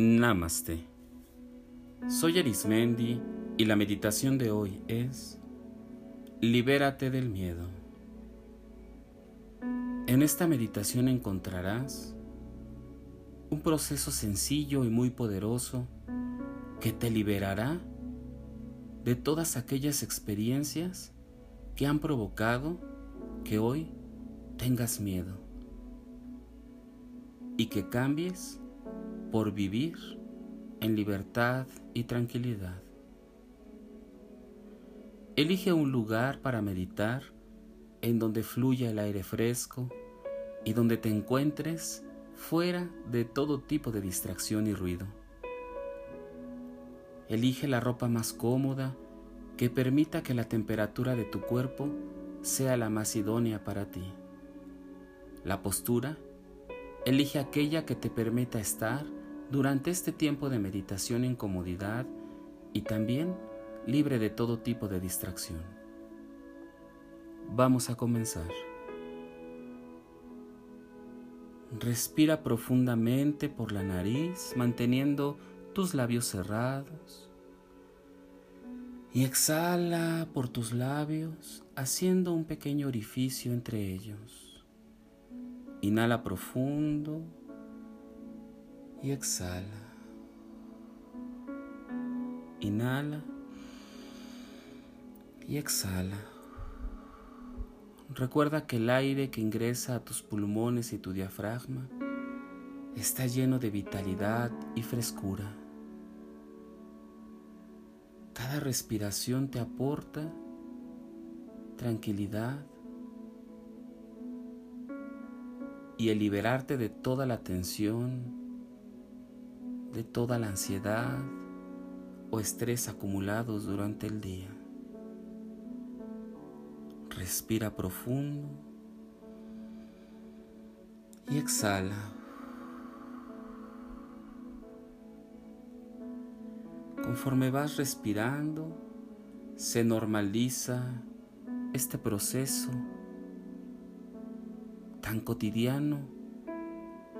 Namaste. Soy Arismendi y la meditación de hoy es Libérate del miedo. En esta meditación encontrarás un proceso sencillo y muy poderoso que te liberará de todas aquellas experiencias que han provocado que hoy tengas miedo y que cambies por vivir en libertad y tranquilidad. Elige un lugar para meditar en donde fluya el aire fresco y donde te encuentres fuera de todo tipo de distracción y ruido. Elige la ropa más cómoda que permita que la temperatura de tu cuerpo sea la más idónea para ti. La postura, elige aquella que te permita estar durante este tiempo de meditación en comodidad y también libre de todo tipo de distracción. Vamos a comenzar. Respira profundamente por la nariz, manteniendo tus labios cerrados. Y exhala por tus labios, haciendo un pequeño orificio entre ellos. Inhala profundo y exhala. Inhala y exhala. Recuerda que el aire que ingresa a tus pulmones y tu diafragma está lleno de vitalidad y frescura. Cada respiración te aporta tranquilidad y el liberarte de toda la tensión, de toda la ansiedad o estrés acumulados durante el día. Respira profundo y exhala. Conforme vas respirando, se normaliza este proceso tan cotidiano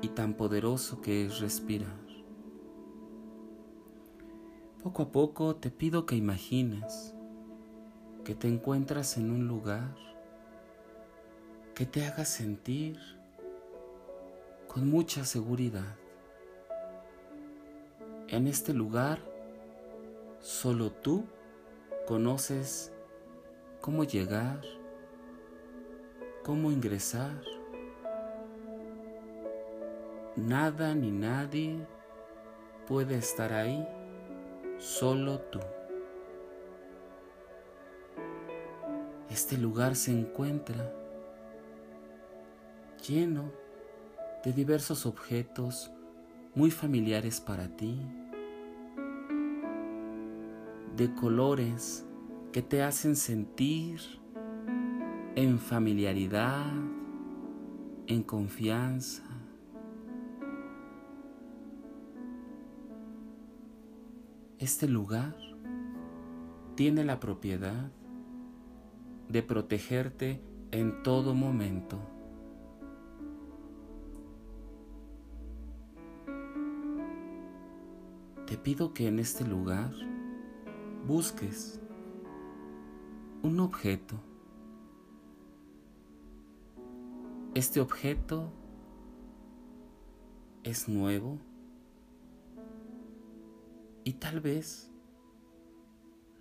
y tan poderoso que es respirar. Poco a poco te pido que imagines que te encuentras en un lugar que te haga sentir con mucha seguridad. En este lugar solo tú conoces cómo llegar, cómo ingresar. Nada ni nadie puede estar ahí solo tú. Este lugar se encuentra lleno de diversos objetos muy familiares para ti, de colores que te hacen sentir en familiaridad, en confianza, Este lugar tiene la propiedad de protegerte en todo momento. Te pido que en este lugar busques un objeto. Este objeto es nuevo y tal vez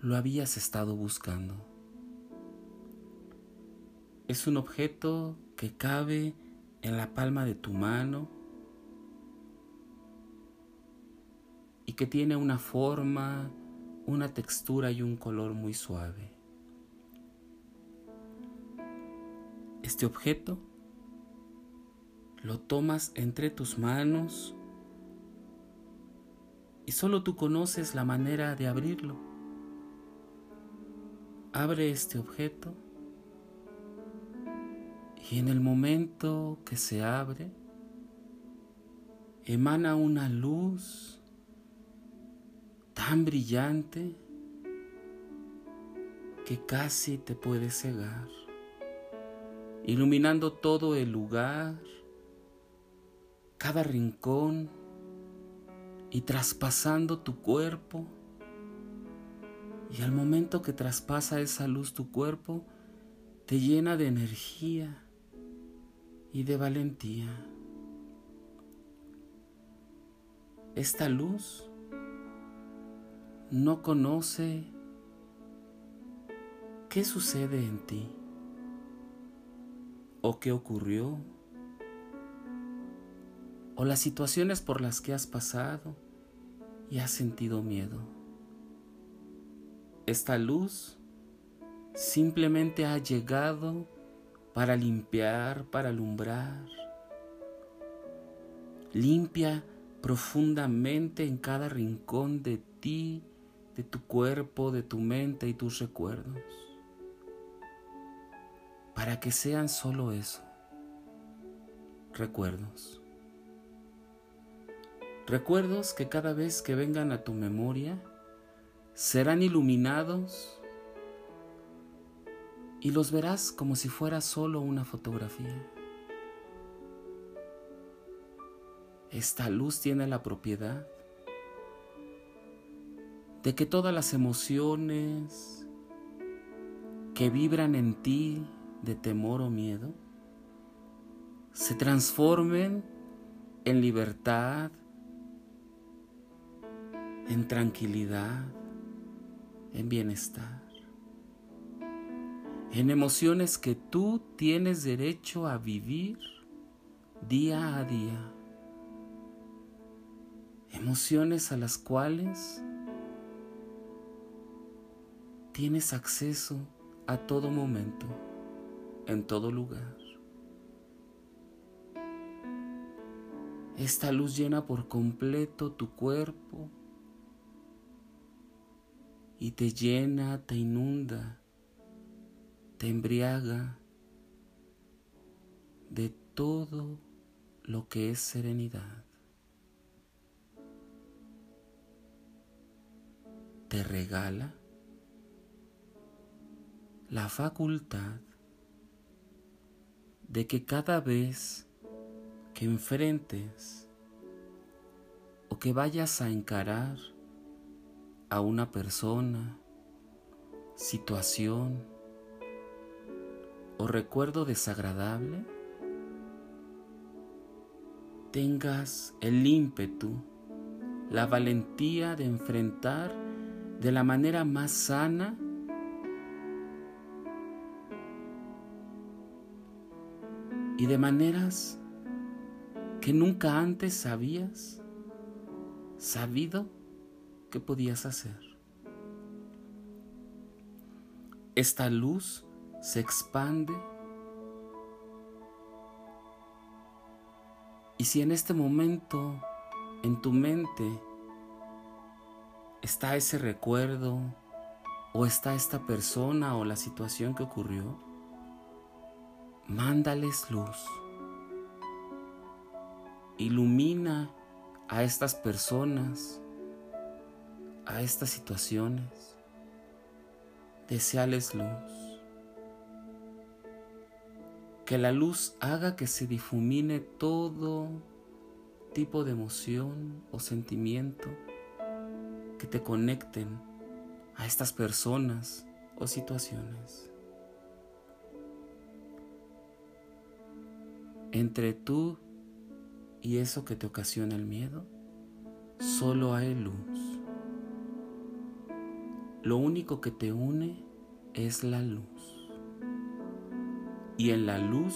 lo habías estado buscando. Es un objeto que cabe en la palma de tu mano y que tiene una forma, una textura y un color muy suave. Este objeto lo tomas entre tus manos y solo tú conoces la manera de abrirlo. Abre este objeto y en el momento que se abre, emana una luz tan brillante que casi te puede cegar, iluminando todo el lugar, cada rincón, y traspasando tu cuerpo. Y al momento que traspasa esa luz tu cuerpo, te llena de energía y de valentía. Esta luz no conoce qué sucede en ti o qué ocurrió o las situaciones por las que has pasado y has sentido miedo. Esta luz simplemente ha llegado para limpiar, para alumbrar. Limpia profundamente en cada rincón de ti, de tu cuerpo, de tu mente y tus recuerdos. Para que sean solo eso, recuerdos. Recuerdos que cada vez que vengan a tu memoria serán iluminados y los verás como si fuera solo una fotografía. Esta luz tiene la propiedad de que todas las emociones que vibran en ti de temor o miedo se transformen en libertad, en tranquilidad, en bienestar, en emociones que tú tienes derecho a vivir día a día, emociones a las cuales tienes acceso a todo momento, en todo lugar. Esta luz llena por completo tu cuerpo, y te llena, te inunda, te embriaga de todo lo que es serenidad. Te regala la facultad de que cada vez que enfrentes o que vayas a encarar a una persona, situación o recuerdo desagradable, tengas el ímpetu, la valentía de enfrentar de la manera más sana y de maneras que nunca antes sabías, sabido ¿Qué podías hacer. Esta luz se expande y si en este momento en tu mente está ese recuerdo o está esta persona o la situación que ocurrió, mándales luz. Ilumina a estas personas a estas situaciones, deseales luz. Que la luz haga que se difumine todo tipo de emoción o sentimiento que te conecten a estas personas o situaciones. Entre tú y eso que te ocasiona el miedo, solo hay luz. Lo único que te une es la luz. Y en la luz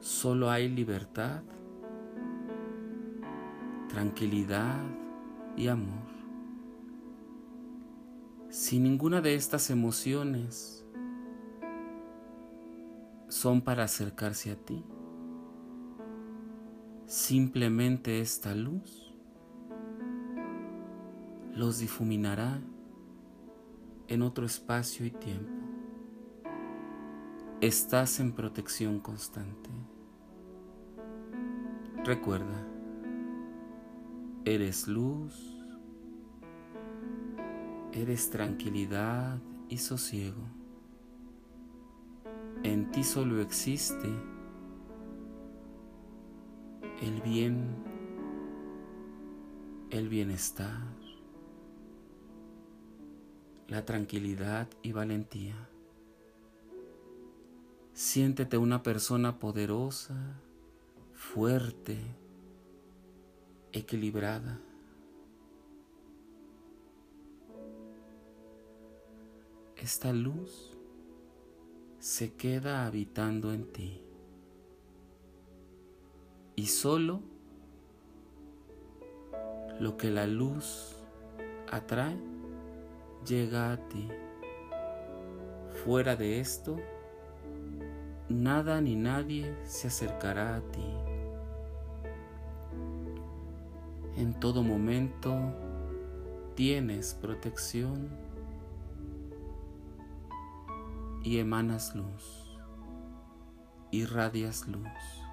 solo hay libertad, tranquilidad y amor. Si ninguna de estas emociones son para acercarse a ti, simplemente esta luz los difuminará en otro espacio y tiempo. Estás en protección constante. Recuerda, eres luz, eres tranquilidad y sosiego. En ti solo existe el bien el bienestar, la tranquilidad y valentía. Siéntete una persona poderosa, fuerte, equilibrada. Esta luz se queda habitando en ti y solo lo que la luz atrae llega a ti. Fuera de esto, nada ni nadie se acercará a ti. En todo momento tienes protección y emanas luz, irradias luz.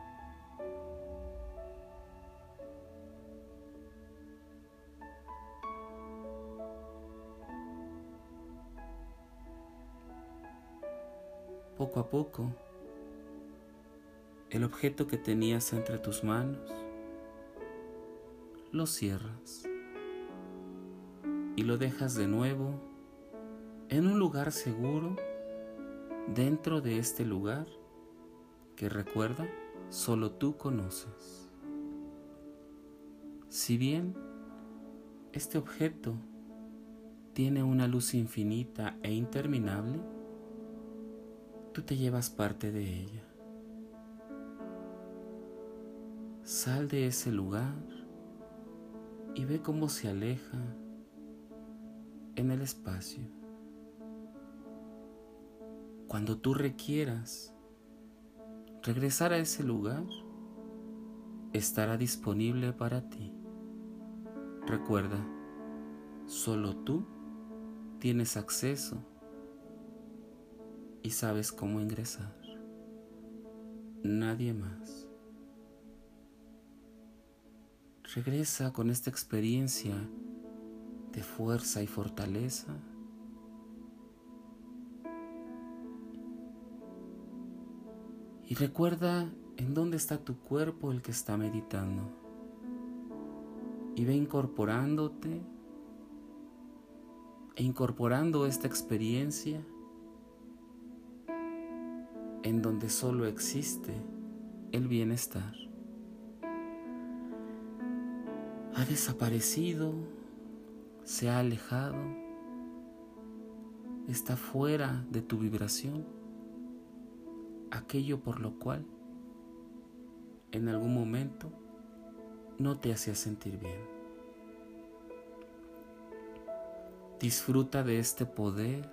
Poco a poco, el objeto que tenías entre tus manos, lo cierras y lo dejas de nuevo en un lugar seguro dentro de este lugar que recuerda solo tú conoces. Si bien este objeto tiene una luz infinita e interminable, tú te llevas parte de ella. Sal de ese lugar y ve cómo se aleja en el espacio. Cuando tú requieras regresar a ese lugar, estará disponible para ti. Recuerda, solo tú tienes acceso y sabes cómo ingresar. Nadie más. Regresa con esta experiencia de fuerza y fortaleza. Y recuerda en dónde está tu cuerpo el que está meditando. Y ve incorporándote e incorporando esta experiencia en donde solo existe el bienestar. Ha desaparecido, se ha alejado, está fuera de tu vibración, aquello por lo cual en algún momento no te hacía sentir bien. Disfruta de este poder,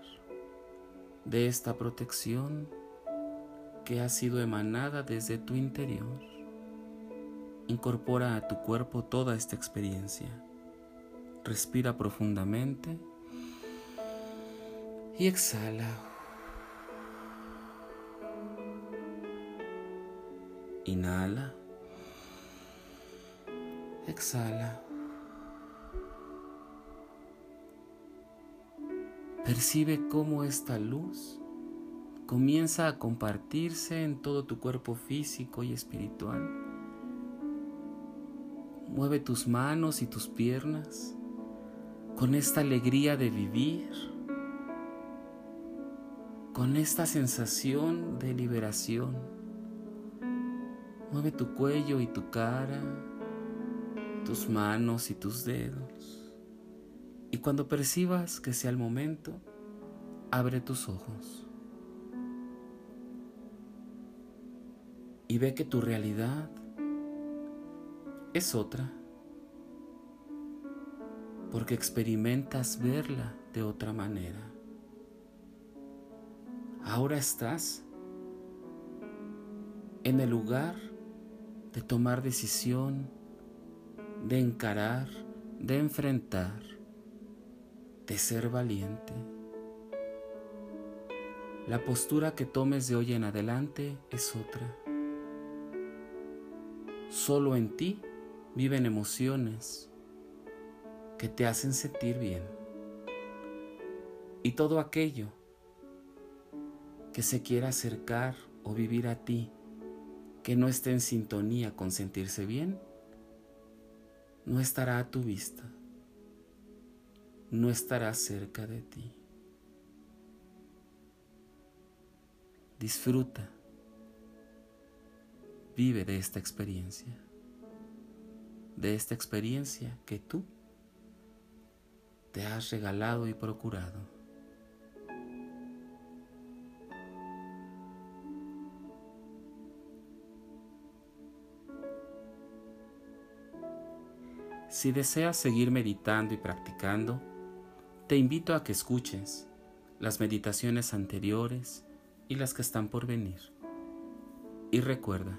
de esta protección que ha sido emanada desde tu interior. Incorpora a tu cuerpo toda esta experiencia. Respira profundamente y exhala. Inhala. Exhala. Percibe cómo esta luz comienza a en todo tu cuerpo físico y espiritual. Mueve tus manos y tus piernas con esta alegría de vivir, con esta sensación de liberación. Mueve tu cuello y tu cara, tus manos y tus dedos. Y cuando percibas que sea el momento, abre tus ojos. Y ve que tu realidad es otra, porque experimentas verla de otra manera. Ahora estás en el lugar de tomar decisión, de encarar, de enfrentar, de ser valiente. La postura que tomes de hoy en adelante es otra. Solo en ti viven emociones que te hacen sentir bien. Y todo aquello que se quiera acercar o vivir a ti que no esté en sintonía con sentirse bien, no estará a tu vista, no estará cerca de ti. Disfruta, vive de esta experiencia, de esta experiencia que tú te has regalado y procurado. Si deseas seguir meditando y practicando, te invito a que escuches las meditaciones anteriores y las que están por venir. Y recuerda,